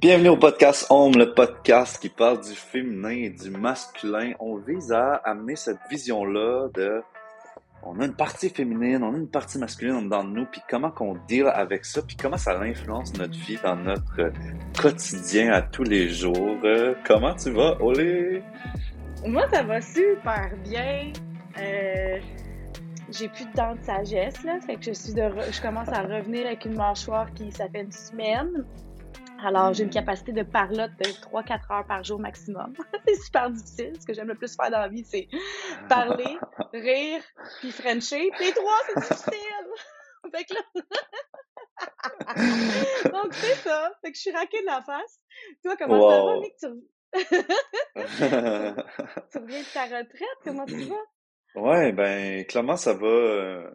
Bienvenue au podcast Homme, le podcast qui parle du féminin et du masculin. On vise à amener cette vision-là de on a une partie féminine, on a une partie masculine dans nous, puis comment qu'on deal avec ça, puis comment ça influence notre vie dans notre quotidien à tous les jours. Euh, comment tu vas, Olé? Moi, ça va super bien. Euh, j'ai plus de dents de sagesse, là, fait que je suis je commence à revenir avec une mâchoire qui, ça fait une semaine. Alors, j'ai une capacité de parlotte de 3-4 heures par jour maximum. c'est super difficile. Ce que j'aime le plus faire dans la vie, c'est parler, rire, puis frencher. Puis les trois, c'est difficile. fait que là... Donc, c'est ça. Fait que je suis raquée de la face. Toi, comment ça va, Nick? Tu... tu reviens de ta retraite? Comment tu vas? Ouais, ben, clairement, ça va.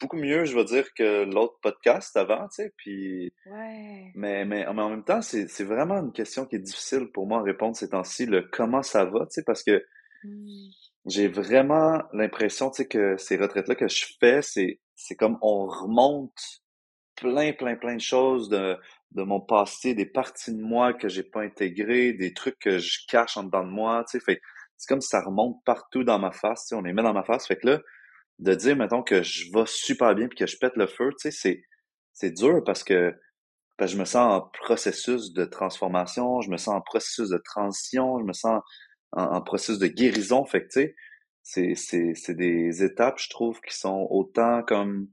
Beaucoup mieux, je veux dire, que l'autre podcast avant, tu sais, puis... Ouais. Mais, mais, en même temps, c'est, c'est vraiment une question qui est difficile pour moi à répondre ces temps-ci, le comment ça va, tu sais, parce que Hmm. j'ai vraiment l'impression, tu sais, que ces retraites-là que je fais, c'est, c'est comme on remonte plein, plein, plein de choses de, de mon passé, des parties de moi que j'ai pas intégrées, des trucs que je cache en dedans de moi, tu sais, fait c'est comme si ça remonte partout dans ma face, tu sais, on les met dans ma face, fait que là, de dire, mettons, que je vais super bien puis que je pète le feu, tu sais, c'est, c'est dur parce que, parce que je me sens en processus de transformation, je me sens en processus de transition, je me sens en, en processus de guérison. Fait que, tu sais, c'est, c'est, c'est des étapes, je trouve, qui sont autant comme,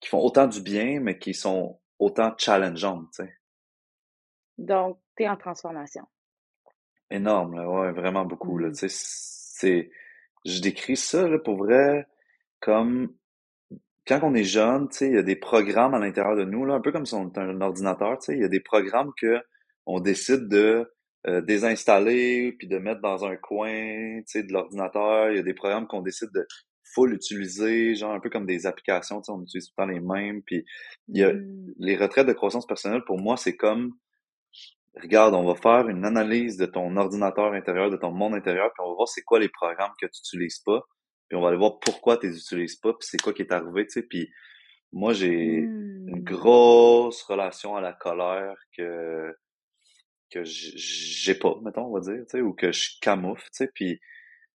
qui font autant du bien, mais qui sont autant challengeantes, tu sais. Donc, tu es en transformation. Énorme, là, ouais, vraiment beaucoup, là, Mhm. tu sais, c'est, je décris ça, là, pour vrai, comme quand on est jeune, tu sais, il y a des programmes à l'intérieur de nous, là, un peu comme si on était un ordinateur, tu sais, il y a des programmes que on décide de euh, désinstaller puis de mettre dans un coin, tu sais, de l'ordinateur. Il y a des programmes qu'on décide de full utiliser, genre un peu comme des applications, tu sais, on utilise tout le temps les mêmes. Puis il y a Mhm. les retraites de croissance personnelle, pour moi, c'est comme, regarde, on va faire une analyse de ton ordinateur intérieur, de ton monde intérieur, puis on va voir c'est quoi les programmes que tu utilises pas, puis on va aller voir pourquoi tu les utilises pas, puis c'est quoi qui est arrivé, tu sais. Puis moi, j'ai une Hmm. grosse relation à la colère que que j'ai pas, mettons, on va dire, tu sais, ou que je camoufle, tu sais, puis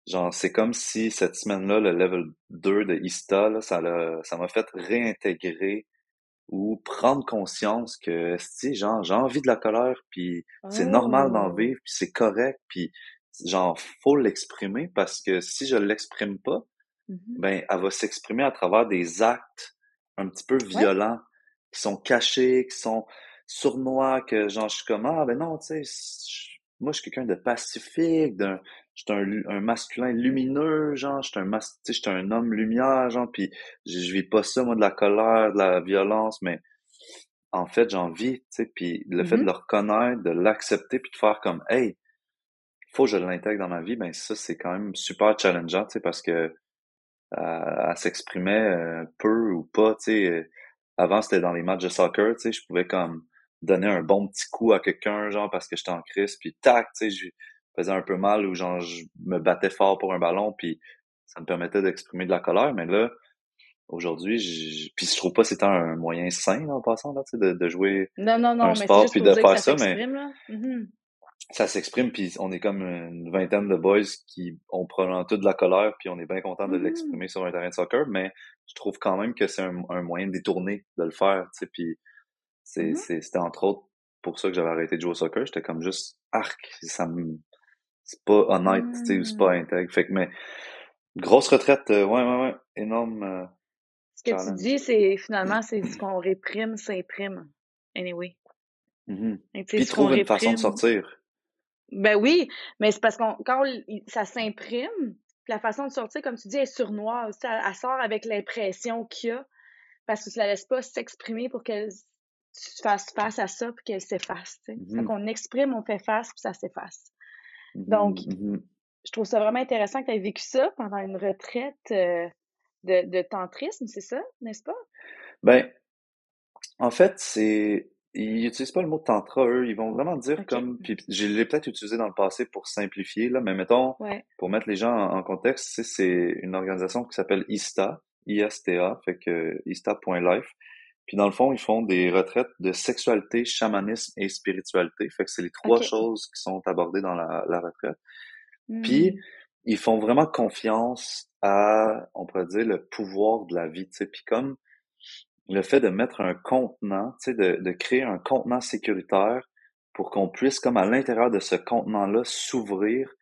genre, c'est comme si cette semaine-là, le level 2 de ISTA, là, ça l'a, ça m'a fait réintégrer ou prendre conscience que, si, genre, j'ai envie de la colère, puis c'est normal d'en Oh. vivre, puis c'est correct, puis genre, faut l'exprimer, parce que si je l'exprime pas, Mhm. ben, elle va s'exprimer à travers des actes un petit peu Ouais. violents, qui sont cachés, qui sont sournois, que genre, je suis comme, ah, ben non, tu sais, moi, je suis quelqu'un de pacifique, d'un, je suis un, masculin lumineux, genre, je suis un mas, tu sais, je suis un homme lumière, genre, puis je, vis pas ça, moi, de la colère, de la violence, mais en fait, j'en vis, tu sais, puis le fait de Mhm. le reconnaître, de l'accepter, puis de faire comme, hey, faut que je l'intègre dans ma vie, ben ça, c'est quand même super challengeant, tu sais, parce que euh, elle s'exprimait euh, peu ou pas, tu sais. euh, Avant, c'était dans les matchs de soccer, tu sais, je pouvais comme donner un bon petit coup à quelqu'un, genre, parce que j'étais en crise, puis tac, tu sais, je faisais un peu mal ou genre, je me battais fort pour un ballon, puis ça me permettait d'exprimer de la colère, mais là, aujourd'hui, je- puis je trouve pas que c'était un moyen sain, là, en passant, là, tu sais, de, de jouer Non, non, non, un mais sport puis de faire ça mais. Ça s'exprime, puis on est comme une vingtaine de boys qui ont probablement tout de la colère, puis on est bien content de Mhm. l'exprimer sur un terrain de soccer, mais je trouve quand même que c'est un, un moyen détourné de le faire, tu sais, puis c'est, Mhm. c'est, c'était entre autres pour ça que j'avais arrêté de jouer au soccer, j'étais comme juste arc, ça me, c'est pas honnête, tu sais, c'est pas Hmm. intègre, fait que, mais, grosse retraite, euh, ouais, ouais, ouais, énorme euh, Ce que tu dis, c'est finalement, c'est ce qu'on réprime s'imprime. Anyway. Mhm. Sais, Puis trouve une façon de sortir. Ben oui, mais c'est parce qu'on quand on- ça s'imprime, la façon de sortir, comme tu dis, est surnoise. Elle, elle sort avec l'impression qu'il y a, parce que tu la laisses pas s'exprimer pour qu'elle tu fasses face à ça, puis qu'elle s'efface. Mhm. qu'on exprime, on fait face, puis ça s'efface. Mhm, Donc, mhm. je trouve ça vraiment intéressant que tu aies vécu ça pendant une retraite euh, de, de tantrisme, c'est ça, n'est-ce pas? Ben, en fait, c'est ils utilisent pas le mot tantra, eux, ils vont vraiment dire comme puis je l'ai peut-être utilisé dans le passé pour simplifier là, mais mettons Ouais. pour mettre les gens en, en contexte, c'est c'est une organisation qui s'appelle ISTA, ISTA, fait que ista.life. Puis dans le fond, ils font des retraites de sexualité, chamanisme et spiritualité. Fait que c'est les trois choses qui sont abordées dans la, la retraite. Puis, hmm. ils font vraiment confiance à, on pourrait dire, le pouvoir de la vie, tu sais. Puis comme le fait de mettre un contenant, tu sais, de, de créer un contenant sécuritaire pour qu'on puisse, comme à l'intérieur de ce contenant-là, s'ouvrir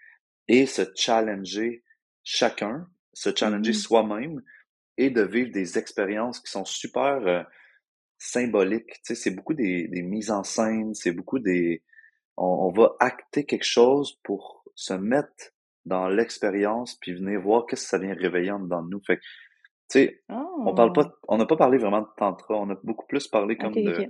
et se challenger chacun, se challenger mmh soi-même et de vivre des expériences qui sont super euh, symboliques. Tu sais, c'est beaucoup des, des, mises en scène, c'est beaucoup des... On, va acter quelque chose pour se mettre dans l'expérience puis venir voir qu'est-ce que ça vient réveiller en dedans de nous. Fait tu sais, on parle pas, oh! on n'a pas parlé vraiment de tantra, on a beaucoup plus parlé comme de,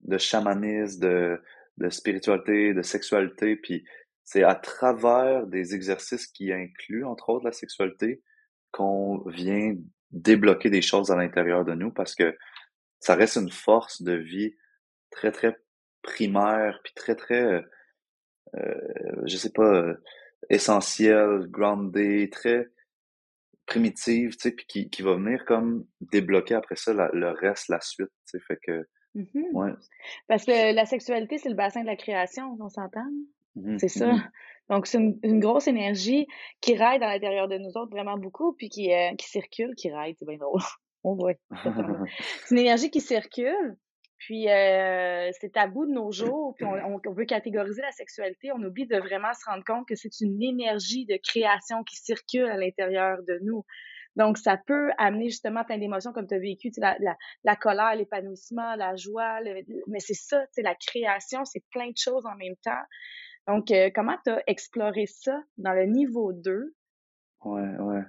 de chamanisme, de, de spiritualité, de sexualité, puis c'est à travers des exercices qui incluent, entre autres, la sexualité, qu'on vient débloquer des choses à l'intérieur de nous parce que ça reste une force de vie très, très primaire, puis très, très, euh, je sais pas, euh, essentielle, grounded, très primitive, tu sais, puis qui, qui va venir comme débloquer après ça le reste, la suite, tu sais, fait que Mmh Parce que la sexualité, c'est le bassin de la création, on s'entend? Mmh c'est ça. Mmh Donc, c'est une, grosse énergie qui raille dans l'intérieur de nous autres vraiment beaucoup, puis qui, euh, qui circule, qui raille, c'est bien drôle. On voit. c'est une énergie qui circule, puis euh, c'est tabou de nos jours, puis on, on, veut catégoriser la sexualité, on oublie de vraiment se rendre compte que c'est une énergie de création qui circule à l'intérieur de nous. Donc, ça peut amener justement plein d'émotions comme tu as vécu, la, la, la colère, l'épanouissement, la joie, mais c'est ça, la création, c'est plein de choses en même temps. Donc, euh, comment tu as exploré ça dans le niveau 2? Ouais, ouais.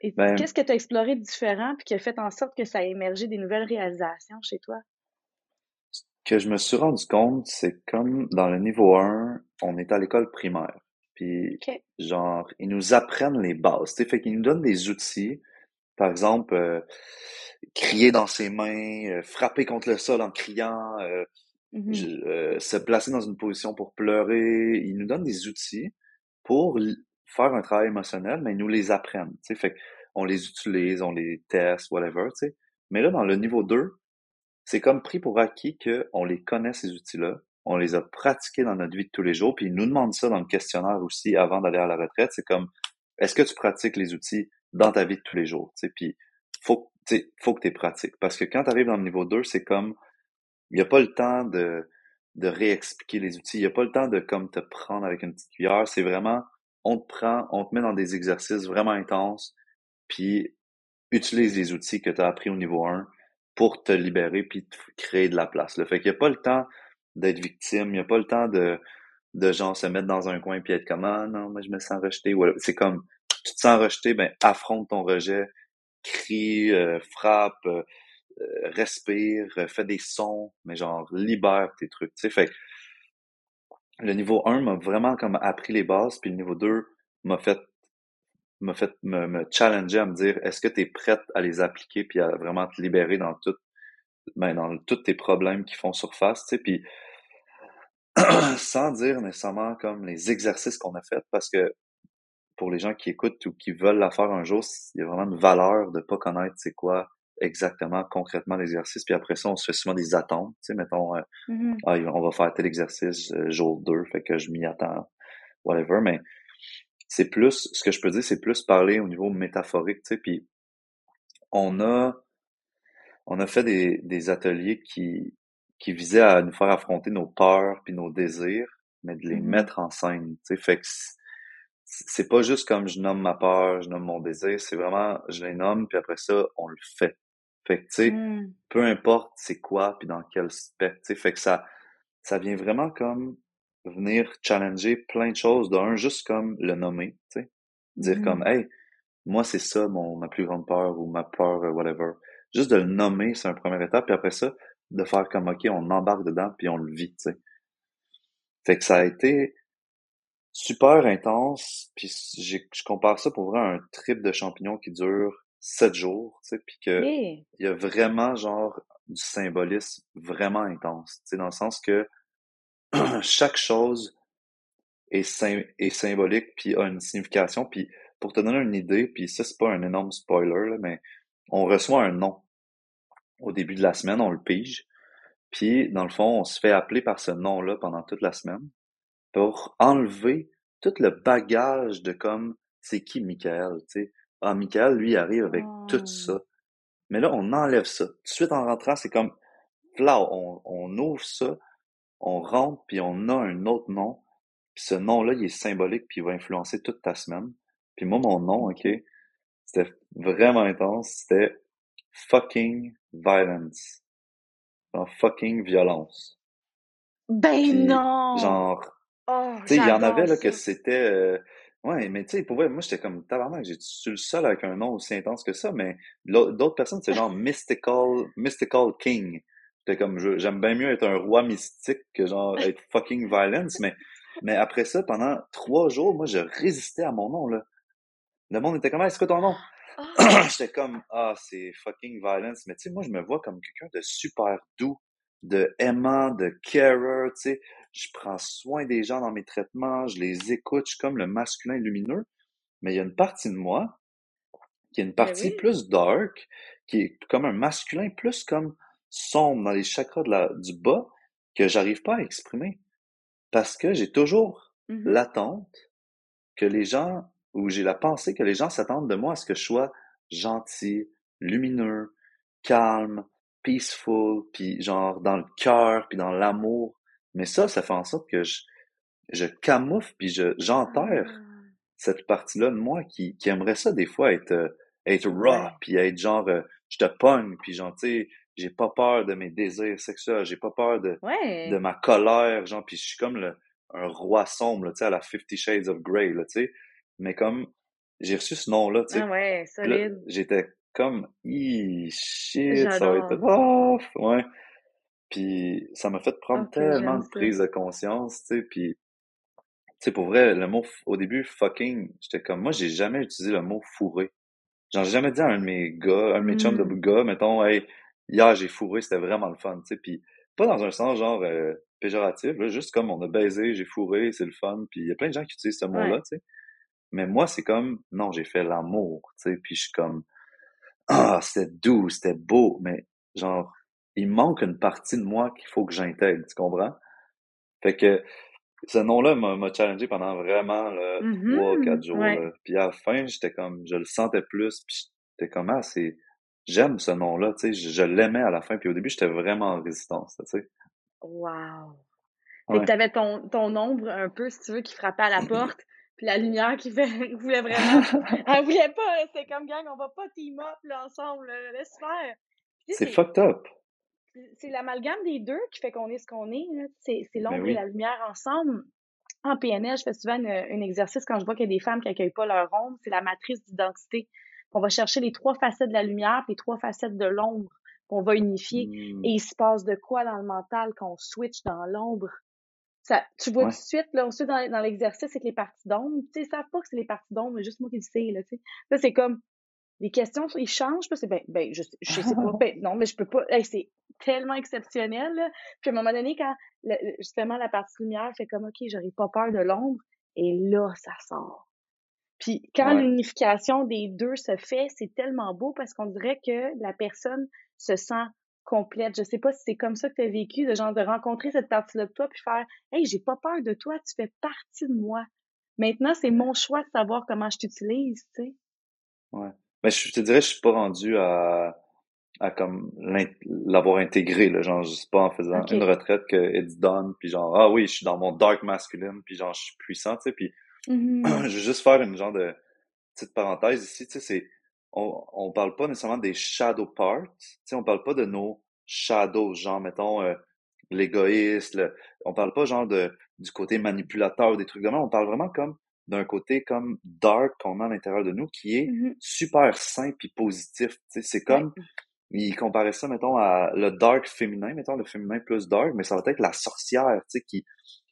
Et ben qu'est-ce que tu as exploré de différent puis qui a fait en sorte que ça a émergé des nouvelles réalisations chez toi? Que je me suis rendu compte, c'est comme dans le niveau 1, on est à l'école primaire. Puis, genre, ils nous apprennent les bases. Fait qu'ils nous donnent des outils par exemple, euh, crier dans ses mains, euh, frapper contre le sol en criant, euh, mmh se placer dans une position pour pleurer. Ils nous donnent des outils pour faire un travail émotionnel, mais ils nous les apprennent. Fait on les utilise, on les teste, whatever. sais. Mais là, dans le niveau 2, c'est comme pris pour acquis qu'on les connaît, ces outils-là. On les a pratiqués dans notre vie de tous les jours. Puis ils nous demandent ça dans le questionnaire aussi avant d'aller à la retraite. C'est comme, est-ce que tu pratiques les outils dans ta vie de tous les jours? sais, Puis faut, faut que tu pratiques. Parce que quand tu arrives dans le niveau 2, c'est comme il n'y a pas le temps de, de réexpliquer les outils. Il n'y a pas le temps de comme te prendre avec une petite cuillère. C'est vraiment on te prend, on te met dans des exercices vraiment intenses, puis utilise les outils que tu as appris au niveau 1 pour te libérer puis te créer de la place. Le fait qu'il n'y a pas le temps d'être victime, il n'y a pas le temps de, de genre se mettre dans un coin puis être comme ah non, moi je me sens rejeté. C'est comme tu te sens rejeté, ben affronte ton rejet, crie, euh, frappe, euh, euh, respire, fais des sons, mais genre libère tes trucs. Tu sais, fait le niveau 1 m'a vraiment comme appris les bases, puis le niveau 2 m'a fait m'a fait me, challenger à me dire est-ce que tu es prête à les appliquer puis à vraiment te libérer dans tout ben, dans tous tes problèmes qui font surface, tu sais, puis sans dire nécessairement comme les exercices qu'on a fait parce que pour les gens qui écoutent ou qui veulent la faire un jour, il y a vraiment une valeur de pas connaître c'est quoi exactement concrètement l'exercice. Puis après ça, on se fait souvent des attentes. Tu sais, mettons, euh, mm-hmm. ah, on va faire tel exercice euh, jour 2, fait que je m'y attends, whatever. Mais c'est plus, ce que je peux dire, c'est plus parler au niveau métaphorique. Tu sais, puis on a, on a fait des, des ateliers qui, qui visaient à nous faire affronter nos peurs puis nos désirs, mais de les mm-hmm. mettre en scène. Tu sais, fait que c'est pas juste comme je nomme ma peur, je nomme mon désir, c'est vraiment, je les nomme, puis après ça, on le fait. Fait que, tu sais, mmh. peu importe c'est quoi, puis dans quel spectre, tu sais, fait que ça, ça vient vraiment comme venir challenger plein de choses. D'un, juste comme le nommer, tu sais. Dire comme, mmh. hey, moi, c'est ça mon, ma plus grande peur ou ma peur, euh, whatever. Juste de le nommer, c'est un première étape, puis après ça, de faire comme, OK, on embarque dedans, puis on le vit, tu sais. Fait que ça a été, super intense. Puis je compare ça pour vrai à un trip de champignons qui dure sept jours, tu sais, puis que il y a vraiment genre du symbolisme vraiment intense, tu sais, dans le sens que chaque chose est, est symbolique puis a une signification. Puis pour te donner une idée, puis ça c'est pas un énorme spoiler là, mais on reçoit un nom au début de la semaine, on le pige. Puis, dans le fond, on se fait appeler par ce nom-là pendant toute la semaine pour enlever tout le bagage de comme, c'est qui Michael, tu sais. Ah, Michael, lui, arrive avec tout ça. Oh. Mais là, on enlève ça. Tout de suite en rentrant, c'est comme, là, on, on ouvre ça, on rentre, puis on a un autre nom. Puis ce nom-là, il est symbolique, puis il va influencer toute ta semaine. Puis moi, mon nom, OK, c'était vraiment intense, c'était fucking violence. Genre fucking violence. Ben Puis, non! genre, Oh, tu sais, il y en avait là que c'était. euh, Ouais, mais tu sais, pour vrai, moi j'étais comme tabarnak, j'ai suis le seul avec un nom aussi intense que ça, mais d'autres personnes, c'est genre Mystical, Mystical King. J'étais comme, je- j'aime bien mieux être un roi mystique que genre être fucking violence, mais, mais après ça, pendant trois jours, moi je résistais à mon nom, là. Le monde était comme, Hey, c'est quoi ton nom? Ah, J'étais comme, ah, c'est fucking violence. Mais tu sais, moi, je me vois comme quelqu'un de super doux, de aimant, de carer, tu sais. Je prends soin des gens dans mes traitements, je les écoute, je suis comme le masculin lumineux. Mais il y a une partie de moi qui est une ben partie oui. plus dark, qui est comme un masculin plus comme sombre dans les chakras de la, du bas, que j'arrive pas à exprimer. Parce que j'ai toujours Mhm. l'attente que les gens, ou j'ai la pensée que les gens s'attendent de moi à ce que je sois gentil, lumineux, calme, peaceful, puis genre dans le cœur, puis dans l'amour. Mais ça, ça fait en sorte que je, je camoufle, puis je, j'enterre Ah, cette partie-là de moi qui, qui aimerait ça des fois être, euh, être raw, puis être genre, euh, je te pogne, puis genre, tu sais, j'ai pas peur de mes désirs sexuels, j'ai pas peur de, de ma colère, genre, puis je suis comme le, un roi sombre, tu sais, à la Fifty Shades of Grey, tu sais. Mais comme, j'ai reçu ce nom-là, tu sais, Ah ouais, solide. j'étais comme, Ih, shit, ça va être rough, ouais. Puis ça m'a fait prendre Ok, tellement de prise de conscience, tu sais, puis, tu sais, pour vrai, le mot, au début, fucking, j'étais comme, moi, j'ai jamais utilisé le mot fourré. Genre, j'ai jamais dit à un de mes gars, un de mes chums de Hmm. gars, mettons, hey, hier j'ai fourré, c'était vraiment le fun, tu sais, puis pas dans un sens genre euh, péjoratif, là, juste comme on a baisé, j'ai fourré, c'est le fun, puis il y a plein de gens qui utilisent ce mot-là, Ouais. tu sais. Mais moi, c'est comme, non, j'ai fait l'amour, tu sais, puis je suis comme, ah, c'était doux, c'était beau, mais genre, il manque une partie de moi qu'il faut que j'intègre, tu comprends? Fait que ce nom-là m'a challengé pendant vraiment là, trois, quatre Mhm. jours. Ouais. Là. Puis à la fin, j'étais comme, je le sentais plus, puis j'étais comme, ah, c'est, j'aime ce nom-là, tu sais, je, je l'aimais à la fin, puis au début, j'étais vraiment en résistance, tu sais. Wow. Fait que Ouais. t'avais ton, ton ombre un peu, si tu veux, qui frappait à la porte, puis la lumière qui fait, voulait vraiment. Elle voulait pas, là, c'était comme gang, on va pas team up là, ensemble, là, laisse faire. Tu C'est fucked up. c'est l'amalgame des deux qui fait qu'on est ce qu'on est. C'est Mais l'ombre et la lumière ensemble. En PNL, je fais souvent un exercice quand je vois qu'il y a des femmes qui accueillent pas leur ombre, c'est la matrice d'identité. On va chercher les trois facettes de la lumière puis les trois facettes de l'ombre qu'on va unifier. Hmm. Et il se passe de quoi dans le mental quand on switch dans l'ombre? Ça, tu vois Ouais. tout de suite, là, ensuite dans, dans l'exercice, c'est que les parties d'ombre, tu sais, ils savent pas que c'est les parties d'ombre, mais juste moi qui le sais, là, tu sais. Là, c'est comme, les questions, ils changent, c'est ben, ben, je, je sais pas, ben, non, mais je peux pas, Hey, c'est tellement exceptionnel, là. Puis à un moment donné, quand, le- justement, la partie lumière fait comme, OK, j'aurais pas peur de l'ombre, et là, ça sort. Puis quand Ouais. l'unification des deux se fait, c'est tellement beau parce qu'on dirait que la personne se sent complète. Je sais pas si c'est comme ça que tu as vécu, de genre de rencontrer cette partie-là de toi puis faire Hey, j'ai pas peur de toi, tu fais partie de moi. Maintenant, c'est mon choix de savoir comment je t'utilise, tu sais. Ouais. Mais je te dirais, je suis pas rendu à, à comme l'avoir intégré, là. Genre, je sais pas en faisant une retraite que it's done, puis genre, ah oui, je suis dans mon dark masculine, puis genre, je suis puissant, tu sais, puis Mhm. je vais juste faire une genre de petite parenthèse ici, tu sais, c'est, on, on parle pas nécessairement des shadow parts, tu sais, on parle pas de nos shadows, genre, mettons, euh, l'égoïste, on parle pas genre de, du côté manipulateur, des trucs de même, on parle vraiment comme d'un côté comme dark qu'on a à l'intérieur de nous, qui est Mhm. super sain puis positif, tu sais, c'est comme, il comparait ça, mettons, à le dark féminin, mettons, le féminin plus dark, mais ça va être la sorcière, tu sais, qui,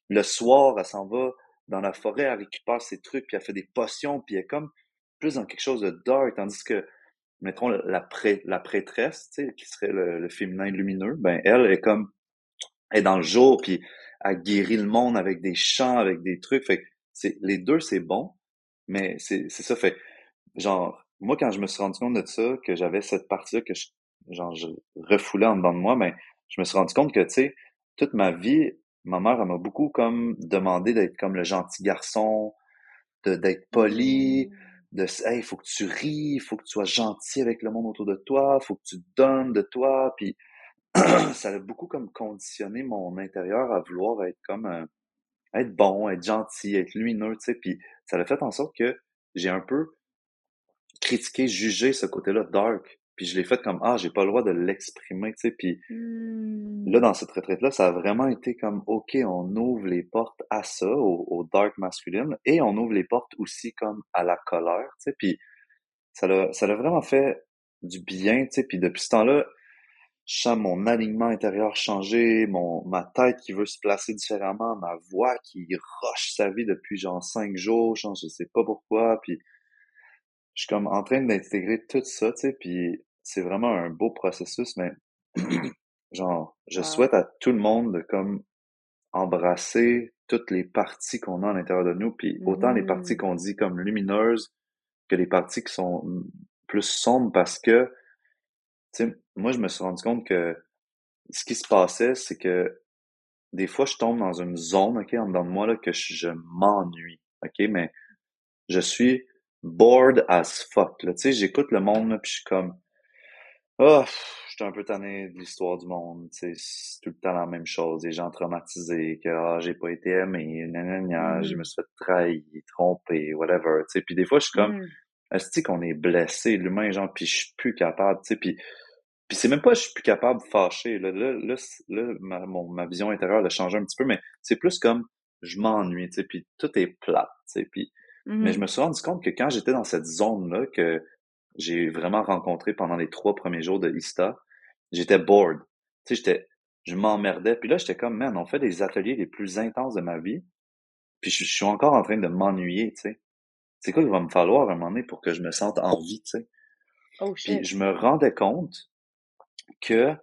le soir, elle s'en va dans la forêt, elle récupère ses trucs, puis elle fait des potions, puis elle est comme plus dans quelque chose de dark, tandis que, mettons, la, la prêtresse, tu sais, qui serait le, le féminin lumineux, ben, elle est comme, elle est dans le jour, puis elle guérit le monde avec des chants, avec des trucs, fait que les deux, c'est bon, mais c'est, ça, fait, genre, moi, quand je me suis rendu compte de ça, que j'avais cette partie-là, que je, genre, je refoulais en dedans de moi, mais je me suis rendu compte que, tu sais, toute ma vie, ma mère, elle m'a beaucoup comme demandé d'être comme le gentil garçon, de, d'être poli, Mm. de, hey, il faut que tu ris, il faut que tu sois gentil avec le monde autour de toi, il faut que tu donnes de toi, puis ça a beaucoup comme conditionné mon intérieur à vouloir être comme, euh, être bon, être gentil, être lumineux, tu sais, puis ça a fait en sorte que j'ai un peu critiqué, jugé ce côté-là dark, puis je l'ai fait comme, ah, j'ai pas le droit de l'exprimer, tu sais, puis Mm. là, dans cette retraite-là, ça a vraiment été comme, OK, on ouvre les portes à ça, au, au dark masculine, et on ouvre les portes aussi comme à la colère, tu sais, puis ça l'a, ça l'a vraiment fait du bien, tu sais, puis depuis ce temps-là, je sens mon alignement intérieur changer, mon, ma tête qui veut se placer différemment, ma voix qui roche sa vie depuis genre cinq jours, genre je sais pas pourquoi, puis je suis comme en train d'intégrer tout ça, tu sais, puis c'est vraiment un beau processus, mais genre, je Wow. souhaite à tout le monde de comme embrasser toutes les parties qu'on a à l'intérieur de nous, puis autant les parties Mhm. qu'on dit comme lumineuses que les parties qui sont plus sombres parce que, tu sais, moi je me suis rendu compte que ce qui se passait, c'est que des fois je tombe dans une zone, ok, en dedans de moi, là, que je, je m'ennuie, ok, mais je suis bored as fuck, là, tu sais, j'écoute le monde, là, puis je suis comme, ah, je suis un peu tanné de l'histoire du monde, tu sais, c'est tout le temps la même chose, des gens traumatisés, que, ah, j'ai pas été aimé, nanana, je Mhm. me suis fait trahir, tromper, whatever, tu sais, puis des fois je suis comme, Mhm. est-ce qu'on est blessé, l'humain, genre, puis je suis plus capable, tu sais, puis puis c'est même pas je suis plus capable de fâcher. Là, là, là, là, ma, mon- ma vision intérieure a changé un petit peu, mais c'est plus comme je m'ennuie, tu sais, puis tout est plat, tu sais, puis mais je Mhm. me suis rendu compte que quand j'étais dans cette zone-là que j'ai vraiment rencontré pendant les trois premiers jours de Ista, j'étais bored. Tu sais, j'étais, je m'emmerdais. Puis là, j'étais comme, man, on fait des ateliers les plus intenses de ma vie, puis je, je suis encore en train de m'ennuyer, tu sais. C'est quoi qu'il va me falloir à un moment donné pour que je me sente en vie, tu sais? Oh Puis je me rendais compte que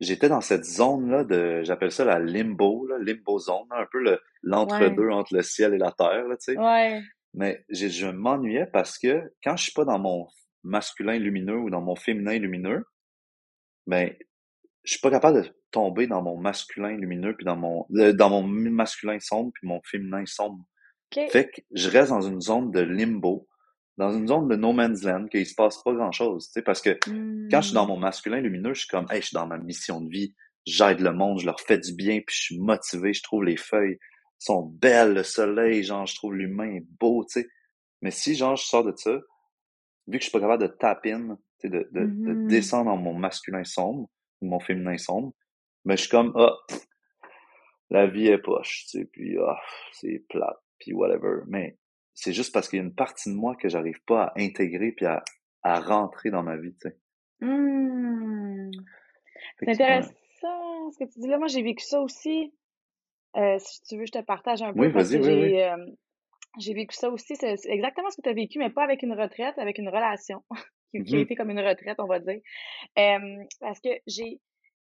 j'étais dans cette zone-là de, j'appelle ça la limbo, là, limbo zone, là, un peu le, Ouais. l'entre-deux entre le ciel et la terre, là, tu sais. Ouais. Mais j'ai- je m'ennuyais parce que quand je suis pas dans mon masculin lumineux ou dans mon féminin lumineux, ben, je suis pas capable de tomber dans mon masculin lumineux puis dans mon, dans mon masculin sombre puis mon féminin sombre. Fait que je reste dans une zone de limbo, dans une zone de no man's land, qu'il se passe pas grand chose, tu sais, parce que quand je suis dans Hmm. mon masculin lumineux, je suis comme, hey, je suis dans ma mission de vie, j'aide le monde, je leur fais du bien, puis je suis motivé, je trouve les feuilles sont belles, le soleil, genre, je trouve l'humain beau, tu sais. Mais si, genre, je sors de ça, vu que je suis pas capable de tap in, tu sais, de, de, Mhm. descendre dans mon masculin sombre, ou mon féminin sombre, ben, je suis comme, ah, la vie est poche, tu sais, puis, ah, c'est plate, puis whatever. Mais c'est juste parce qu'il y a une partie de moi que j'arrive pas à intégrer puis à, à rentrer dans ma vie, tu sais. Fait C'est ouais. intéressant ce que tu dis là. Moi, j'ai vécu ça aussi. Euh, si tu veux, je te partage un peu Oui, vas-y, oui, oui. euh, j'ai vécu ça aussi. C'est exactement ce que tu as vécu, mais pas avec une retraite, avec une relation qui, qui a Mhm. été comme une retraite, on va dire. Euh, parce que j'ai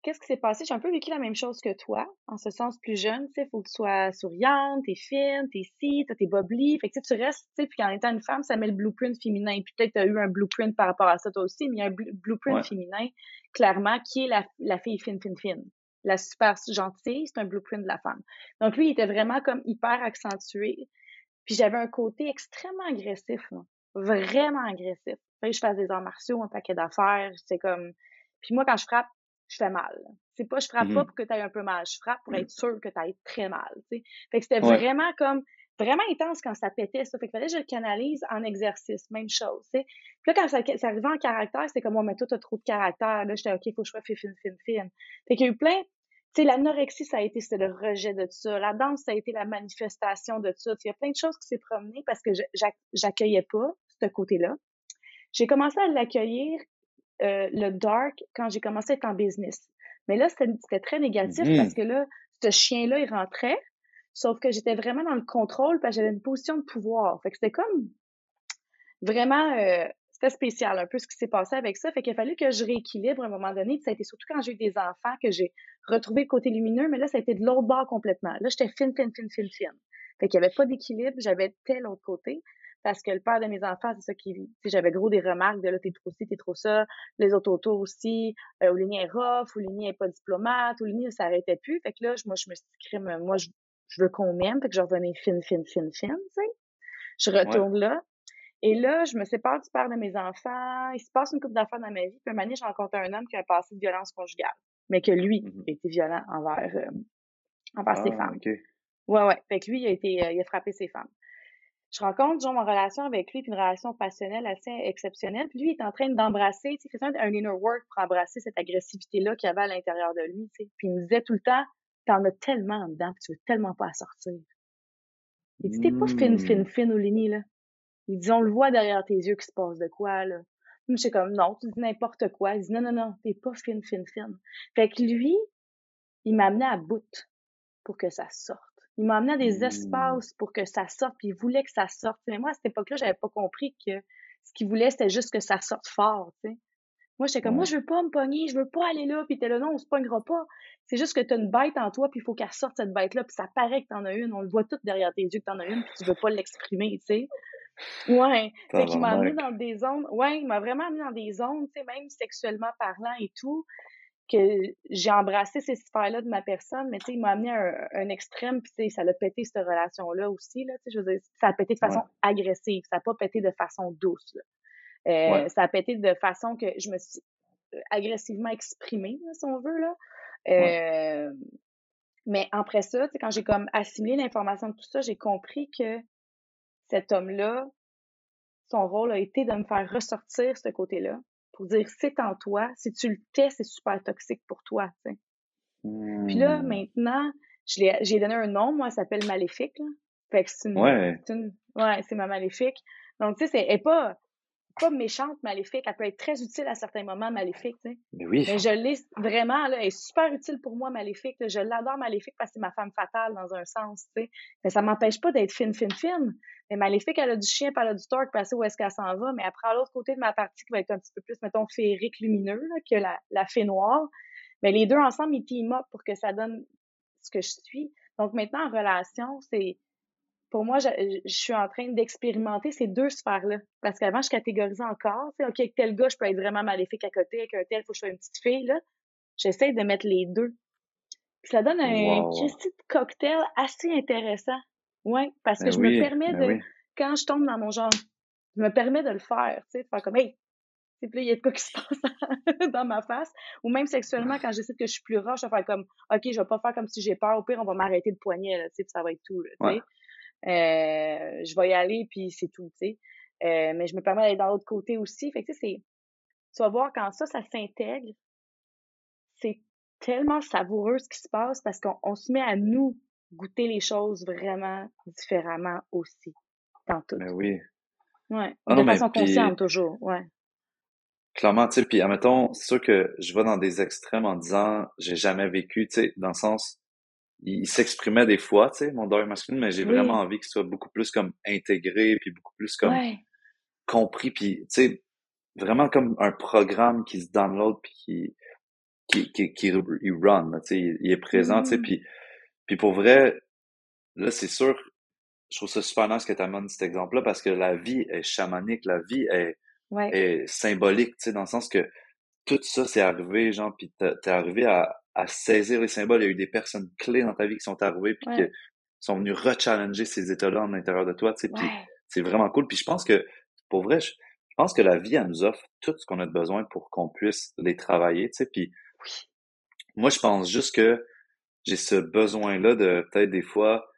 qu'est-ce qui s'est passé? J'ai un peu vécu la même chose que toi, en ce sens plus jeune, tu sais, faut que tu sois souriante, t'es fine, t'es ci, t'as tes boblis, fait que tu sais, tu restes, tu sais, puis en étant une femme, ça met le blueprint féminin, puis peut-être t'as eu un blueprint par rapport à ça toi aussi, mais il y a un blu- blueprint Ouais. féminin, clairement, qui est la, la fille fine, fine, fine. La super gentille, c'est un blueprint de la femme. Donc lui, il était vraiment comme hyper accentué, puis j'avais un côté extrêmement agressif, là. Vraiment agressif. Fait que je fasse des arts martiaux, un paquet d'affaires, c'est comme... Puis moi, quand je frappe, je fais mal. C'est pas, je frappe pas Mhm. pour que tu aies un peu mal, je frappe pour être sûr que tu ailles très mal, tu sais. Fait que c'était Ouais. vraiment comme, vraiment intense quand ça pétait, ça. Fait que fallait que je le canalise en exercice, même chose, tu sais. Puis là, quand ça, ça arrivait en caractère, c'était comme, oh, mais toi, t'as trop de caractère. Là, j'étais, OK, faut que je sois fine, fine, fine. Fait qu'il y a eu plein, tu sais, l'anorexie, ça a été, c'était le rejet de ça. La danse, ça a été la manifestation de ça. Il y a plein de choses qui s'est promenées parce que j'accueillais pas ce côté-là. J'ai commencé à l'accueillir, euh, le dark, quand j'ai commencé à être en business. Mais là, c'était très négatif parce Mhm. que là, ce chien-là, il rentrait, sauf que j'étais vraiment dans le contrôle parce que j'avais une position de pouvoir. Fait que c'était comme vraiment, euh, c'était spécial un peu ce qui s'est passé avec ça. Fait qu'il a fallu que je rééquilibre à un moment donné. Puis ça a été surtout quand j'ai eu des enfants que j'ai retrouvé le côté lumineux, mais là, ça a été de l'autre bord complètement. Là, j'étais fine, fine, fine, fine, fine. Fait qu'il n'y avait pas d'équilibre, j'avais tel autre côté. parce que le père de mes enfants, c'est ça qui, j'avais gros des remarques de là, t'es trop ci, t'es trop ça, les autres autour aussi, euh, Oulini est rough, Oulini est pas diplomate, Oulini ne s'arrêtait plus. Fait que là, moi, je me suis dit, moi, je, veux qu'on m'aime, fait que je revenais fine, fine, fine, fine, tu sais. Je retourne là. Et là, je me sépare du père de mes enfants. Il se passe une couple d'affaires dans ma vie. Puis un moment je rencontre un homme qui a passé de violence conjugale, mais que lui mmh était violent envers, euh, envers ses ah, femmes. Ouais, ouais. Fait que lui, il a été, euh, il a frappé ses femmes. Je rencontre, genre, ma relation avec lui, puis une relation passionnelle assez exceptionnelle. Puis lui, il est en train d'embrasser, tu sais, un inner work pour embrasser cette agressivité-là qu'il y avait à l'intérieur de lui, tu sais. Puis il me disait tout le temps, t'en as tellement dedans, puis tu veux tellement pas à sortir. Il dit, t'es pas fine, fine, mmh. fine, Oulini, là. Il dit, on le voit derrière tes yeux qu'il se passe de quoi, là. Je suis comme, non, tu dis n'importe quoi. Il dit, non, non, non, t'es pas fine, fine, fine. Fait que lui, il m'a amené à bout pour que ça sorte. Il m'a amené à des mmh. espaces pour que ça sorte, puis il voulait que ça sorte. Mais moi, à cette époque-là, j'avais pas compris que ce qu'il voulait, c'était juste que ça sorte fort, tu sais. Moi, j'étais comme, moi, je veux pas me pogner, je veux pas aller là, puis t'es là, non, on se pognera pas. C'est juste que t'as une bête en toi, puis il faut qu'elle sorte, cette bête-là, puis ça paraît que t'en as une, on le voit tout derrière tes yeux que t'en as une, puis tu veux pas l'exprimer, tu sais. Ouais. Fait qu'il m'a amené dans des zones, ouais, il m'a vraiment amené dans des zones, tu sais, même sexuellement parlant et tout, que j'ai embrassé ces sphères-là de ma personne, mais tu sais, il m'a amené à un, extrême, puis tu sais, ça l'a pété cette relation-là aussi, là, tu sais, je veux dire, ça a pété de façon agressive, ça n'a pas pété de façon douce, là. Euh, ça a pété de façon que je me suis euh, agressivement exprimée, si on veut, là. Euh, mais après ça, quand j'ai comme assimilé l'information de tout ça, j'ai compris que cet homme-là, son rôle a été de me faire ressortir ce côté-là pour dire c'est en toi, si tu le tais, c'est super toxique pour toi. Puis là, mmh. maintenant, j'ai donné un nom, moi, ça s'appelle Maléfique. Fait que c'est une, ouais. ouais, c'est ma Maléfique. Donc, tu sais, c'est pas pas méchante, maléfique. Elle peut être très utile à certains moments, maléfique. Mais oui. Mais je l'ai vraiment, là, elle est super utile pour moi, maléfique. Je l'adore, maléfique, parce que c'est ma femme fatale dans un sens. Tu sais. Mais ça m'empêche pas d'être fine, fine, fine. Mais maléfique, elle a du chien, puis elle a du torque, parce où est-ce qu'elle s'en va. Mais après, à l'autre côté de ma partie, qui va être un petit peu plus, mettons, féerique, lumineux, que la, la fée noire. Mais les deux ensemble, ils team up pour que ça donne ce que je suis. Donc maintenant, en relation, c'est pour moi, je, suis en train d'expérimenter ces deux sphères-là. Parce qu'avant, je catégorisais encore. Tu sais, OK, avec tel gars, je peux être vraiment maléfique à côté. Avec un tel, il faut que je sois une petite fille. Là. J'essaie de mettre les deux. Puis ça donne un petit cocktail assez intéressant. Oui, parce que ben je me permets ben de, quand je tombe dans mon genre, je me permets de le faire, tu sais, de faire comme, hey, puis là, il y a de quoi qui se passe dans ma face. Ou même sexuellement, quand j'essaie que je suis plus roche, je vais faire comme, OK, je vais pas faire comme si j'ai peur. Au pire, on va m'arrêter le poignet, là, tu sais, puis ça va être tout, tu sais. Je vais y aller, puis c'est tout, tu sais. Euh, mais je me permets d'aller dans l'autre côté aussi. Fait que, tu sais, c'est... Tu vas voir, quand ça, ça s'intègre, c'est tellement savoureux ce qui se passe parce qu'on se met à nous goûter les choses vraiment différemment aussi, dans tout. Mais ben oui. Ouais. Ah de façon consciente, toujours, ouais. Clairement, tu sais, puis admettons, c'est sûr que je vais dans des extrêmes en disant j'ai jamais vécu, tu sais, dans le sens il s'exprimait des fois, tu sais, mon deuil masculin, mais j'ai vraiment envie qu'il soit beaucoup plus comme intégré, puis beaucoup plus comme compris, puis tu sais, vraiment comme un programme qui se download, puis qui qui, qui, qui il run, tu sais, il, est présent, tu sais, mmh. puis puis pour vrai, là, c'est sûr, je trouve ça super nice que tu amènes cet exemple-là, parce que la vie est chamanique, la vie est, est symbolique, tu sais, dans le sens que tout ça, c'est arrivé, genre, puis t'es arrivé à, à saisir les symboles. Il y a eu des personnes clés dans ta vie qui sont arrivées puis qui sont venues rechallenger ces états-là en l'intérieur de toi, tu sais, puis c'est vraiment cool. Puis je pense que, pour vrai, je, pense que la vie, elle nous offre tout ce qu'on a besoin pour qu'on puisse les travailler, tu sais, puis moi, je pense juste que j'ai ce besoin-là de peut-être des fois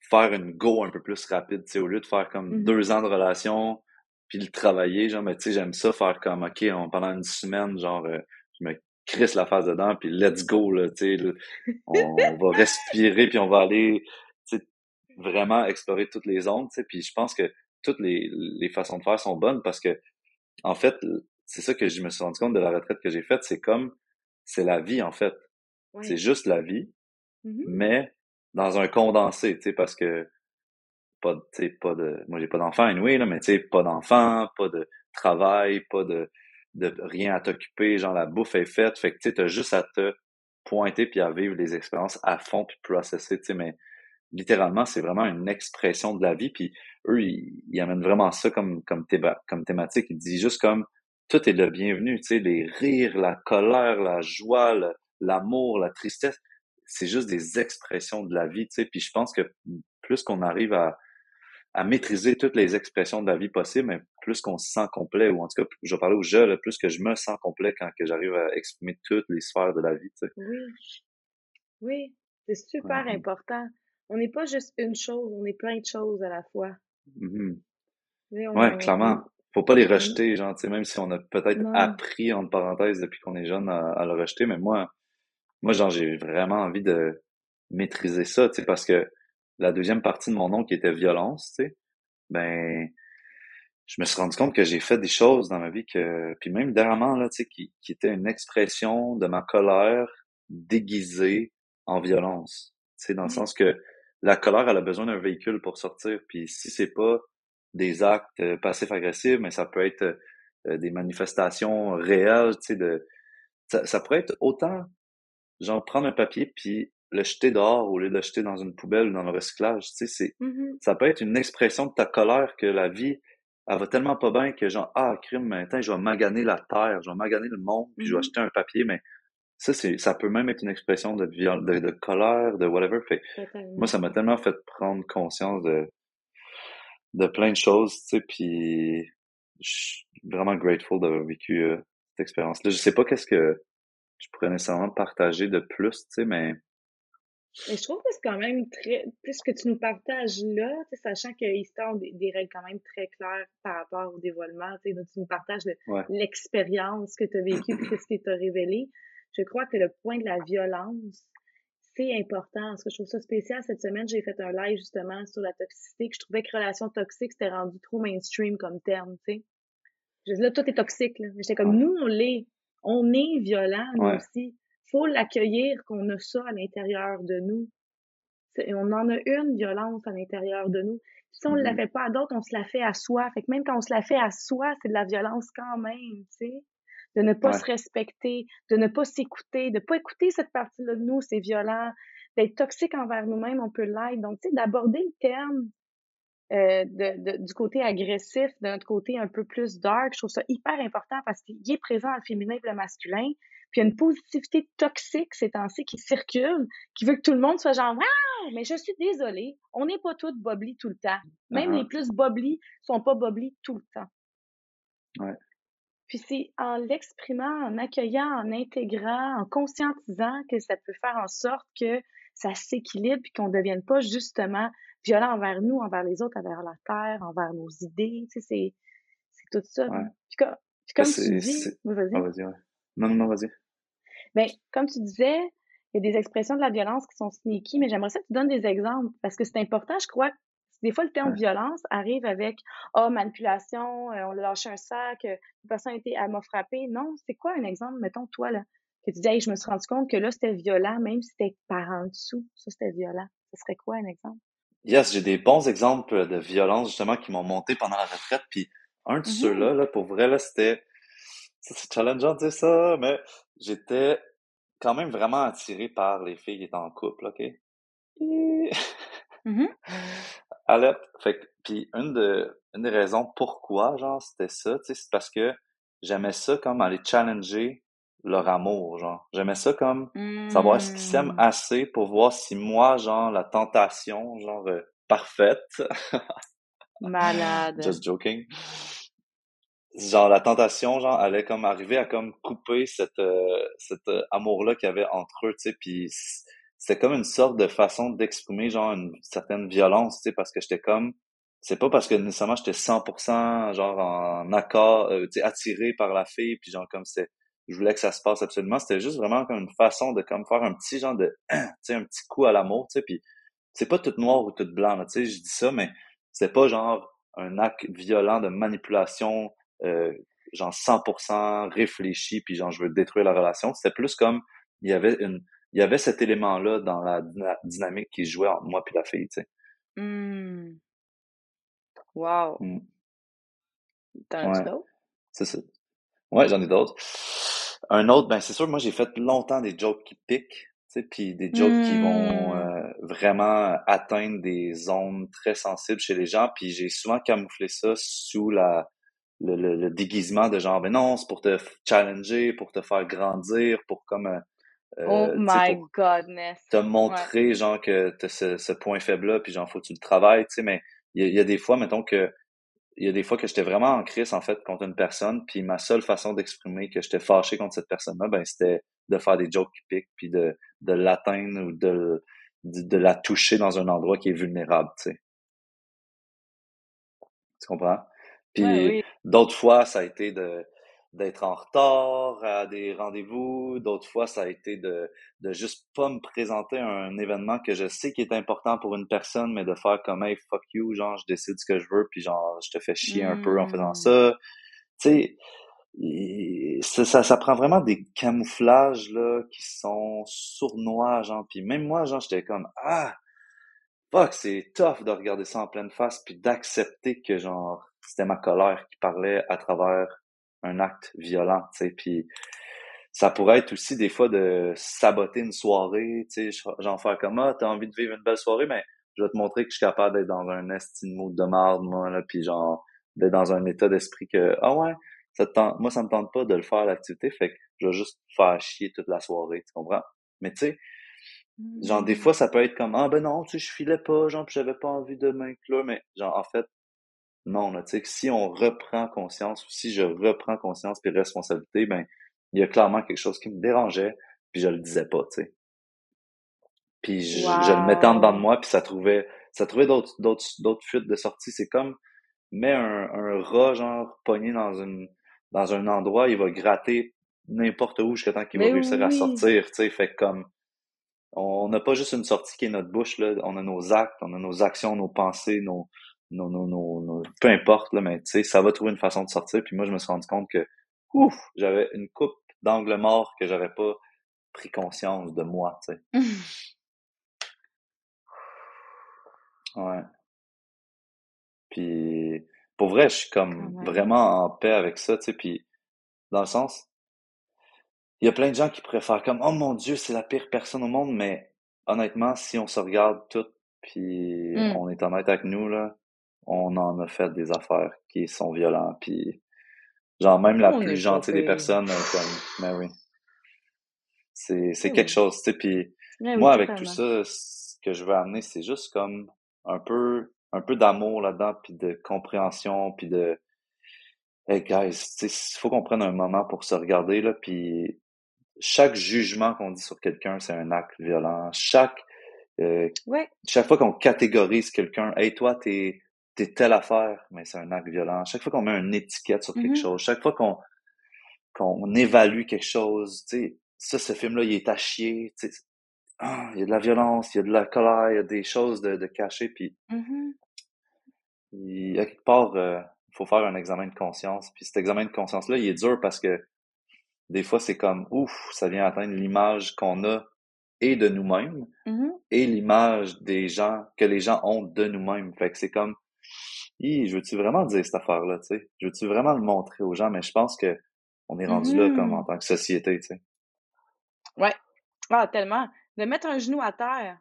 faire une go un peu plus rapide, tu sais, au lieu de faire comme mm-hmm. deux ans de relation, puis le travailler, genre, mais tu sais, j'aime ça faire comme, OK, on, pendant une semaine, genre, euh, je me crisse la phase dedans, puis let's go, là, tu sais, on, va respirer, puis on va aller, vraiment explorer toutes les ondes, tu sais, puis je pense que toutes les, les façons de faire sont bonnes parce que, en fait, c'est ça que je me suis rendu compte de la retraite que j'ai faite, c'est comme, c'est la vie, en fait. C'est juste la vie, mm-hmm. mais dans un condensé, tu sais, parce que, pas, sais, pas de, moi j'ai pas d'enfant, anyway, là, mais tu sais, pas d'enfant, pas de travail, pas de, de rien à t'occuper, genre la bouffe est faite, fait que tu as juste à te pointer puis à vivre les expériences à fond puis processer, tu sais, mais littéralement, c'est vraiment une expression de la vie. Puis eux, ils, amènent vraiment ça comme, comme, comme thématique. Ils disent juste comme tout est le bienvenu, tu sais, les rires, la colère, la joie, l'amour, la tristesse. C'est juste des expressions de la vie, tu sais. Puis je pense que plus qu'on arrive à, à maîtriser toutes les expressions de la vie possibles, mais plus qu'on se sent complet, ou en tout cas, je vais parler au jeu, plus que je me sens complet quand que j'arrive à exprimer toutes les sphères de la vie. Tu sais. Oui. Oui, c'est super important. On n'est pas juste une chose, on est plein de choses à la fois. Mm Ouais, clairement. Faut pas les rejeter, genre, tu sais, même si on a peut-être appris, entre parenthèses, depuis qu'on est jeune à, le rejeter, mais moi, moi, genre, j'ai vraiment envie de maîtriser ça, tu sais, parce que la deuxième partie de mon nom qui était violence, tu sais, ben, je me suis rendu compte que j'ai fait des choses dans ma vie que, puis même dernièrement, là, tu sais, qui, qui était une expression de ma colère déguisée en violence. Tu sais, dans le sens que la colère, elle a besoin d'un véhicule pour sortir, puis si c'est pas des actes euh, passifs agressifs, mais ça peut être euh, des manifestations réelles, tu sais, de, ça, ça pourrait être autant, genre, prendre un papier puis le jeter dehors au lieu de le jeter dans une poubelle ou dans le recyclage. Tu sais, c'est, mm-hmm. ça peut être une expression de ta colère que la vie, elle va tellement pas bien que genre, ah, crime, maintenant, je vais maganer la terre, je vais maganer le monde, puis je vais acheter mm-hmm. un papier, mais ça, c'est, ça peut même être une expression de, de, de colère, de whatever. Fait, moi, ça m'a tellement fait prendre conscience de, de plein de choses, tu sais, puis je suis vraiment grateful d'avoir vécu euh, cette expérience-là. Je sais pas qu'est-ce que je pourrais nécessairement partager de plus, tu sais, mais mais je trouve que c'est quand même très. Ce que tu nous partages là, sachant que ont des, des, règles quand même très claires par rapport au dévoilement, tu nous partages l'expérience que tu as vécue et ce qui t'a révélé. Je crois que le point de la violence, c'est important. Ce que je trouve ça spécial, cette semaine, j'ai fait un live justement sur la toxicité, que je trouvais que relation toxique, c'était rendu trop mainstream comme terme, tu sais. Je dis là, tout est toxique, là. Mais j'étais comme, nous, on l'est. On est violent, nous aussi faut l'accueillir qu'on a ça à l'intérieur de nous. On en a une violence à l'intérieur de nous. Si on ne la mm-hmm. fait pas à d'autres, on se la fait à soi. Fait que même quand on se la fait à soi, c'est de la violence quand même, tu sais. De ne pas se respecter, de ne pas s'écouter, de pas écouter cette partie-là de nous, c'est violent. D'être toxique envers nous-mêmes, on peut l'être. Donc, tu sais, d'aborder le terme euh, de, du côté agressif, de notre côté un peu plus dark, je trouve ça hyper important parce qu'il est présent le féminin et le masculin. Puis il y a une positivité toxique ces temps-ci qui circule, qui veut que tout le monde soit genre! Mais je suis désolée, on n'est pas toutes bobli tout le temps. Même les plus bobli sont pas bobli tout le temps. Ouais. Puis c'est en l'exprimant, en accueillant, en intégrant, en conscientisant que ça peut faire en sorte que ça s'équilibre puis qu'on ne devienne pas justement violent envers nous, envers les autres, envers la terre, envers nos idées. Tu sais, c'est tout ça. Puis, comme, comme tu dis... vas-y. Ah, vas non, non, non, vas-y. Ben, comme tu disais, il y a des expressions de la violence qui sont sneaky, mais j'aimerais ça que tu donnes des exemples parce que c'est important, je crois. Des fois, le terme violence arrive avec oh, manipulation, euh, on a lâché un sac, euh, une personne a été, elle m'a frappé. Non, c'est quoi un exemple, mettons, toi, là, que tu dis, hey, je me suis rendu compte que là, c'était violent, même si c'était par en dessous, ça, c'était violent. Ce serait quoi un exemple? Yes, j'ai des bons exemples de violence, justement, qui m'ont monté pendant la retraite. Puis un de mm-hmm. ceux-là, là, pour vrai, là, c'était c'est challengeant de dire ça, mais j'étais quand même vraiment attiré par les filles qui étaient en couple, OK? Mm-hmm. Alors, fait puis une, de, une des raisons pourquoi, genre, c'était ça, tu sais, c'est parce que j'aimais ça comme aller challenger leur amour, genre. J'aimais ça comme savoir ce qu'ils s'aiment mm. assez pour voir si moi, genre, la tentation, genre, euh, parfaite. Malade. Just joking genre la tentation genre allait comme arriver à comme couper cette euh, cet euh, amour là qu'il y avait entre eux tu sais puis c'était comme une sorte de façon d'exprimer genre une certaine violence tu sais parce que j'étais comme c'est pas parce que nécessairement j'étais 100% genre en accord euh, tu sais attiré par la fille puis genre comme c'est je voulais que ça se passe absolument c'était juste vraiment comme une façon de comme faire un petit genre de tu sais un petit coup à l'amour tu sais puis c'est pas tout noir ou tout blanc tu sais je dis ça mais c'est pas genre un acte violent de manipulation euh, genre 100% réfléchi puis genre je veux détruire la relation c'était plus comme il y avait une il y avait cet élément là dans la dynamique qui jouait entre moi puis la fille tu sais mmh. wow mmh. t'en as d'autres? C'est ça ouais j'en ai d'autres un autre ben c'est sûr moi j'ai fait longtemps des jokes qui piquent Tu sais, puis des jokes qui vont Hmm. euh, vraiment atteindre des zones très sensibles chez les gens. Puis j'ai souvent camouflé ça sous la le, le, le déguisement de genre, ben non, c'est pour te challenger, pour te faire grandir, pour comme, euh, Oh euh, sais, my pour godness. te Ouais. montrer, genre, que t'as ce, ce point faible-là, puis genre, faut que tu le travailles, tu sais, mais il y y a des fois, mettons que, il y a des fois que j'étais vraiment en crise, en fait, contre une personne, puis ma seule façon d'exprimer que j'étais fâché contre cette personne-là, ben, c'était de faire des jokes qui piquent, puis de, de l'atteindre ou de, de, de la toucher dans un endroit qui est vulnérable, tu sais. Tu comprends? Ouais, Puis oui. d'autres fois, ça a été de d'être en retard à des rendez-vous. D'autres fois, ça a été de, de juste pas me présenter à un événement que je sais qui est important pour une personne, mais de faire comme, hey, fuck you, genre, je décide ce que je veux, puis genre, je te fais chier un peu en faisant Hmm. ça. Tu sais, ça, ça prend vraiment des camouflages, là, qui sont sournois, genre. Puis même moi, genre, j'étais comme, ah, fuck, c'est tough de regarder ça en pleine face, puis d'accepter que, genre, c'était ma colère qui parlait à travers un acte violent, tu sais. Puis ça pourrait être aussi des fois de saboter une soirée, tu sais, genre faire comme, ah, t'as envie de vivre une belle soirée, mais je vais te montrer que je suis capable d'être dans un estime mood de marde, moi, là, puis genre, d'être dans un état d'esprit que, ah ouais, ça te tente, moi, ça me tente pas de le faire, l'activité, fait que je vais juste faire chier toute la soirée, tu comprends? Mais tu sais, genre, des Hmm. fois, ça peut être comme, ah ben non, tu sais, je filais pas, genre, puis j'avais pas envie de m'inclure, mais genre, en fait, non, là, tu sais, que si on reprend conscience, ou si je reprends conscience puis responsabilité, ben, il y a clairement quelque chose qui me dérangeait, puis je le disais pas, tu sais. Puis je, je le mettais en dedans de moi, puis ça trouvait, ça trouvait d'autres, d'autres, d'autres fuites de sortie. C'est comme, mets un, un rat, genre, pogné dans une, dans un endroit, il va gratter n'importe où jusqu'à temps qu'il va réussir à sortir, tu sais. Fait comme, on n'a pas juste une sortie qui est notre bouche, là. On a nos actes, on a nos actions, nos pensées, nos, nos, nos, nos, nos- peu importe, là, mais tu sais, ça va trouver une façon de sortir. Puis moi, je me suis rendu compte que, ouf, j'avais une coupe d'angle mort que j'avais pas pris conscience de moi, tu sais. Ouais. Puis, pour vrai, je suis comme même. vraiment en paix avec ça, tu sais. Puis, dans le sens, il y a plein de gens qui préfèrent comme, oh mon Dieu, c'est la pire personne au monde, mais honnêtement, si on se regarde toutes, puis Hmm. on est honnête avec nous, là, on en a fait des affaires qui sont violentes, puis genre même la On plus gentille des personnes, comme Mary, c'est c'est Eh quelque oui. chose, tu sais, puis oui, moi, avec tout ça, ce que je veux amener, c'est juste comme un peu, un peu d'amour là-dedans, puis de compréhension, puis de, hey guys, tu sais, il faut qu'on prenne un moment pour se regarder, là, puis chaque jugement qu'on dit sur quelqu'un, c'est un acte violent. Chaque, euh, Ouais. chaque fois qu'on catégorise quelqu'un, hey, toi, t'es, t'es telle affaire, mais c'est un acte violent. Chaque fois qu'on met une étiquette sur quelque Mhm. chose, chaque fois qu'on, qu'on évalue quelque chose, tu sais, ça, ce film-là, il est à chier, tu sais, ah, il y a de la violence, il y a de la colère, il y a des choses de, de cachées, puis il y a quelque part, euh, il faut faire un examen de conscience. Puis cet examen de conscience-là, il est dur parce que des fois, c'est comme, ouf, ça vient atteindre l'image qu'on a et de nous-mêmes Mhm. et l'image des gens, que les gens ont de nous-mêmes. Fait que c'est comme, je veux-tu vraiment dire cette affaire-là, tu sais? Je veux-tu vraiment le montrer aux gens? Mais je pense que on est rendu là comme en Mhm. tant que société, tu sais. Ouais. Ah, tellement. De mettre un genou à terre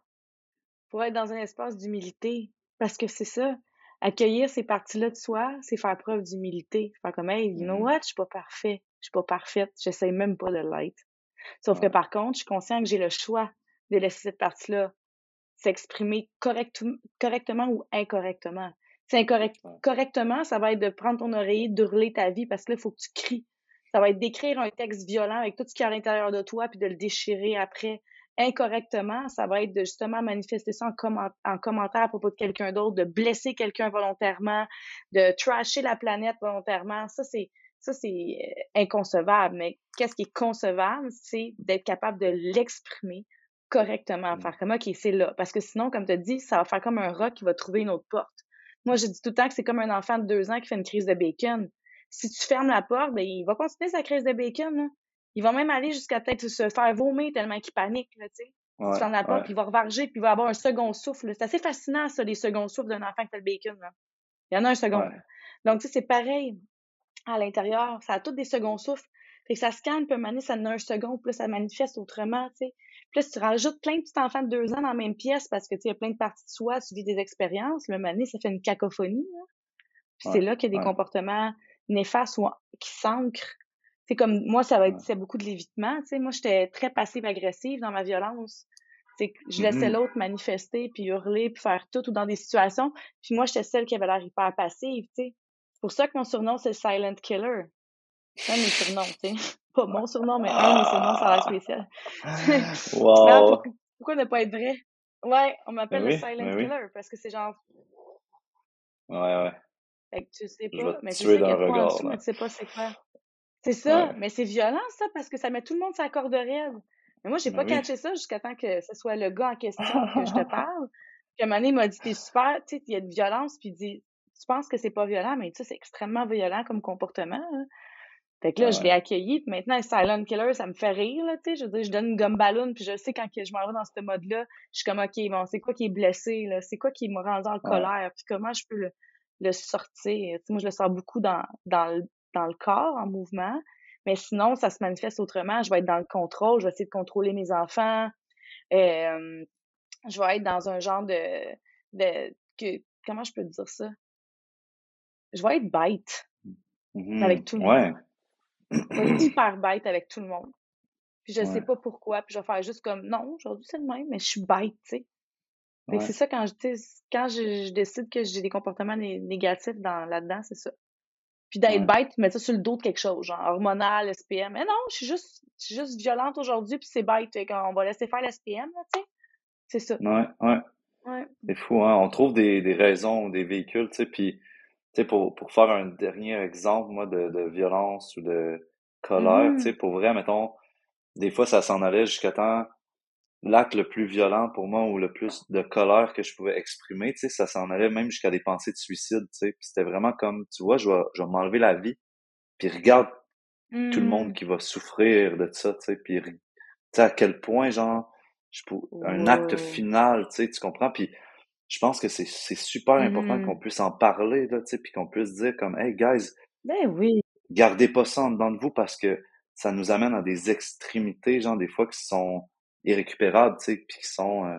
pour être dans un espace d'humilité. Parce que c'est ça. Accueillir ces parties-là de soi, c'est faire preuve d'humilité. Faire comme, hey, you know Mhm. what? Je suis pas parfait. Je suis pas parfaite. J'essaie même pas de l'être. Sauf que par contre, je suis consciente que j'ai le choix de laisser cette partie-là s'exprimer correct- correctement ou incorrectement. C'est incorrect, correctement, ça va être de prendre ton oreiller, d'hurler ta vie parce que là, il faut que tu cries. Ça va être d'écrire un texte violent avec tout ce qui est à l'intérieur de toi puis de le déchirer après. Incorrectement, ça va être de justement manifester ça en, comment- en commentaire à propos de quelqu'un d'autre, de blesser quelqu'un volontairement, de trasher la planète volontairement. Ça, c'est ça, c'est euh, inconcevable. Mais qu'est-ce qui est concevable, c'est d'être capable de l'exprimer correctement, faire comme, OK, c'est là. Parce que sinon, comme tu as dit, ça va faire comme un rat qui va trouver une autre porte. Moi, je dis tout le temps que c'est comme un enfant de deux ans qui fait une crise de bacon. Si tu fermes la porte, ben, il va continuer sa crise de bacon. Là. Il va même aller jusqu'à peut-être se faire vomir tellement qu'il panique. Là, tu. Si fermes la porte, ouais. puis il va revarger, puis il va avoir un second souffle. C'est assez fascinant, ça, les seconds souffles d'un enfant qui a le bacon. Là. Il y en a un second. Ouais. Donc, tu sais, c'est pareil à l'intérieur. Ça a tous des seconds souffles. Fait que ça scanne, puis un moment donné, ça en a un second, puis là, ça manifeste autrement, tu sais. Puis là, si tu rajoutes plein de petits enfants de deux ans dans la même pièce parce que tu y a plein de parties de soi, tu vis des expériences, le mané, ça fait une cacophonie. Puis c'est là qu'il y a des comportements néfastes ou qui s'ancrent. C'est comme moi, ça va être c'est beaucoup de l'évitement. Tu sais, moi, j'étais très passive-agressive dans ma violence. C'est que je laissais mm-hmm. l'autre manifester, puis hurler, puis faire tout, ou dans des situations. Puis moi, j'étais celle qui avait l'air hyper passive, tu sais. C'est pour ça que mon surnom, c'est Silent Killer. C'est un mes surnoms, tu sais. Pas mon surnom, mais un de mes surnoms, ça a l'air spécial. wow. pourquoi, ne pas être vrai? Ouais, on m'appelle ben le Silent ben Killer, parce que c'est genre... Ouais, ouais. Fait que tu sais pas, mais tu sais regard, mais tu sais pas c'est quoi. C'est ça, mais c'est violent, ça, parce que ça met tout le monde sur la corde raide. Mais moi, j'ai ben pas catché ça jusqu'à temps que ce soit le gars en question que je te parle. Puis à un moment donné, il m'a dit, t'es super, tu sais, il y a de violence, puis il dit, tu penses que c'est pas violent, mais tu sais, c'est extrêmement violent comme comportement. Hein. Fait que là, je l'ai accueilli, puis maintenant, Silent Killer, ça me fait rire, là, tu sais. Je veux dire, je donne une gomme ballon, puis je sais quand je m'en vais dans ce mode-là, je suis comme, OK, bon, c'est quoi qui est blessé, là? C'est quoi qui m'a rendu en colère? Puis comment je peux le, le sortir? moi, je le sors beaucoup dans, dans, le, dans le corps, en mouvement. Mais sinon, ça se manifeste autrement. Je vais être dans le contrôle, je vais essayer de contrôler mes enfants. Euh, je vais être dans un genre de, de que, comment je peux dire ça? Je vais être bête mmh avec tout le monde. Je vais être hyper bête avec tout le monde. Puis je sais pas pourquoi, puis je vais faire juste comme non, aujourd'hui c'est le même, mais je suis bête, tu sais. C'est ça quand je quand je, décide que j'ai des comportements négatifs dans là-dedans, c'est ça. Puis d'être bête, mettre ça sur le dos de quelque chose, genre hormonal, SPM. Mais non, je suis juste, je suis juste violente aujourd'hui, puis c'est bête. on va laisser faire l'SPM, tu sais. C'est ça. Ouais, ouais. ouais. C'est fou, hein. On trouve des, des raisons, des véhicules, tu sais. Puis, tu sais, pour, pour faire un dernier exemple, moi, de, de violence ou de colère, tu sais, mmh. pour vrai, mettons, des fois, ça s'en allait jusqu'à temps l'acte le plus violent pour moi ou le plus de colère que je pouvais exprimer, tu sais, ça s'en allait même jusqu'à des pensées de suicide, tu sais. C'était vraiment comme, tu vois, je vais, je vais m'enlever la vie, puis regarde tout le monde mmh. qui va souffrir de ça, tu sais, puis tu sais, à quel point, genre, je un acte final, tu sais, tu comprends? Puis je pense que c'est super important qu'on mmh. puisse en parler, là, tu sais, puis qu'on puisse dire comme, hey, guys, ben oui. gardez pas ça en dedans de vous parce que ça nous amène à des extrémités, genre, des fois, qui sont irrécupérables, tu sais, puis qui sont, euh,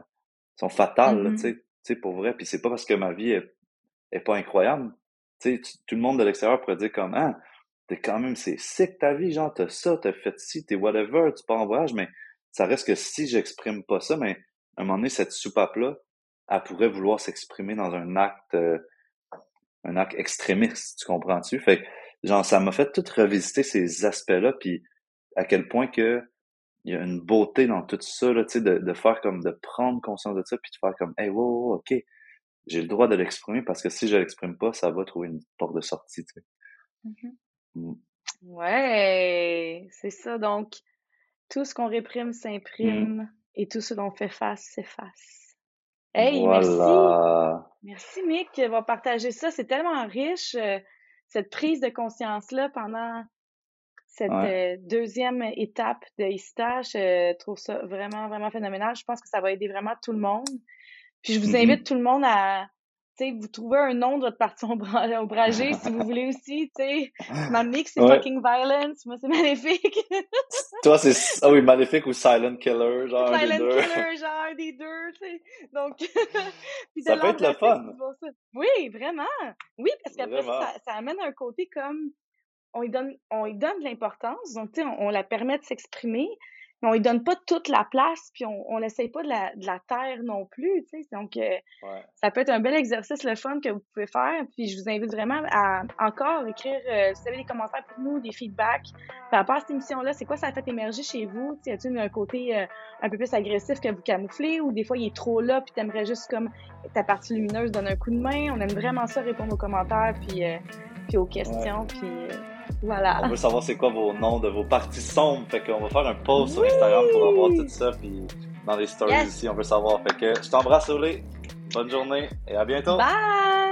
sont fatales, tu mm-hmm. sais, pour vrai. Puis c'est pas parce que ma vie est, est pas incroyable. Tu sais, tout le monde de l'extérieur pourrait dire comme, ah, t'es quand même, c'est sick ta vie, genre, t'as ça, t'as fait ci, t'es whatever, tu pars en voyage, mais ça reste que si j'exprime pas ça, mais à un moment donné, cette soupape-là, elle pourrait vouloir s'exprimer dans un acte, euh, un acte extrémiste, tu comprends-tu? Fait genre, ça m'a fait tout revisiter ces aspects-là, puis à quel point que il y a une beauté dans tout ça, là, de, de faire comme, de prendre conscience de ça, puis de faire comme, hey, wow, ok, j'ai le droit de l'exprimer parce que si je l'exprime pas, ça va trouver une porte de sortie, tu sais. Mm-hmm. Mm. Ouais, c'est ça. Donc, tout ce qu'on réprime s'imprime mm. et tout ce dont on fait face s'efface. Hey, merci. Merci, Mick, va partager ça. C'est tellement riche, euh, cette prise de conscience-là pendant cette euh, deuxième étape de ISTA, je trouve ça vraiment, vraiment phénoménal. Je pense que ça va aider vraiment tout le monde. Puis je vous mm-hmm. invite tout le monde à, tu sais, vous trouver un nom de votre partie ombragée si vous voulez aussi, tu sais. Ma mix, c'est fucking violence. Moi, c'est maléfique. Toi, c'est, ah oui, maléfique ou silent killer, genre Silent des deux. killer, genre des deux, tu sais. Donc, ça peut être le fun. Oui, vraiment. Oui, parce qu'après ça, ça amène un côté comme on lui donne, on lui donne de l'importance, donc tu sais, on, la permet de s'exprimer, mais on lui donne pas toute la place, puis on, on l'essaye pas de la, de la terre non plus, tu sais. Donc, euh, ça peut être un bel exercice, le fun que vous pouvez faire. Puis, je vous invite vraiment à encore écrire, euh, si vous avez des commentaires pour nous, des feedbacks par rapport à cette émission-là. C'est quoi ça a fait émerger chez vous? Y a-t-il un côté euh, un peu plus agressif que vous camouflez? Ou des fois il est trop là, puis t'aimerais juste comme ta partie lumineuse donne un coup de main? On aime vraiment ça répondre aux commentaires, puis, puis aux questions, puis voilà. On veut savoir c'est quoi vos noms de vos parties sombres. Fait qu'on va faire un post sur Instagram pour avoir tout ça. Puis dans les stories ici, on veut savoir. Fait que je t'embrasse, Olé. Bonne journée et à bientôt. Bye!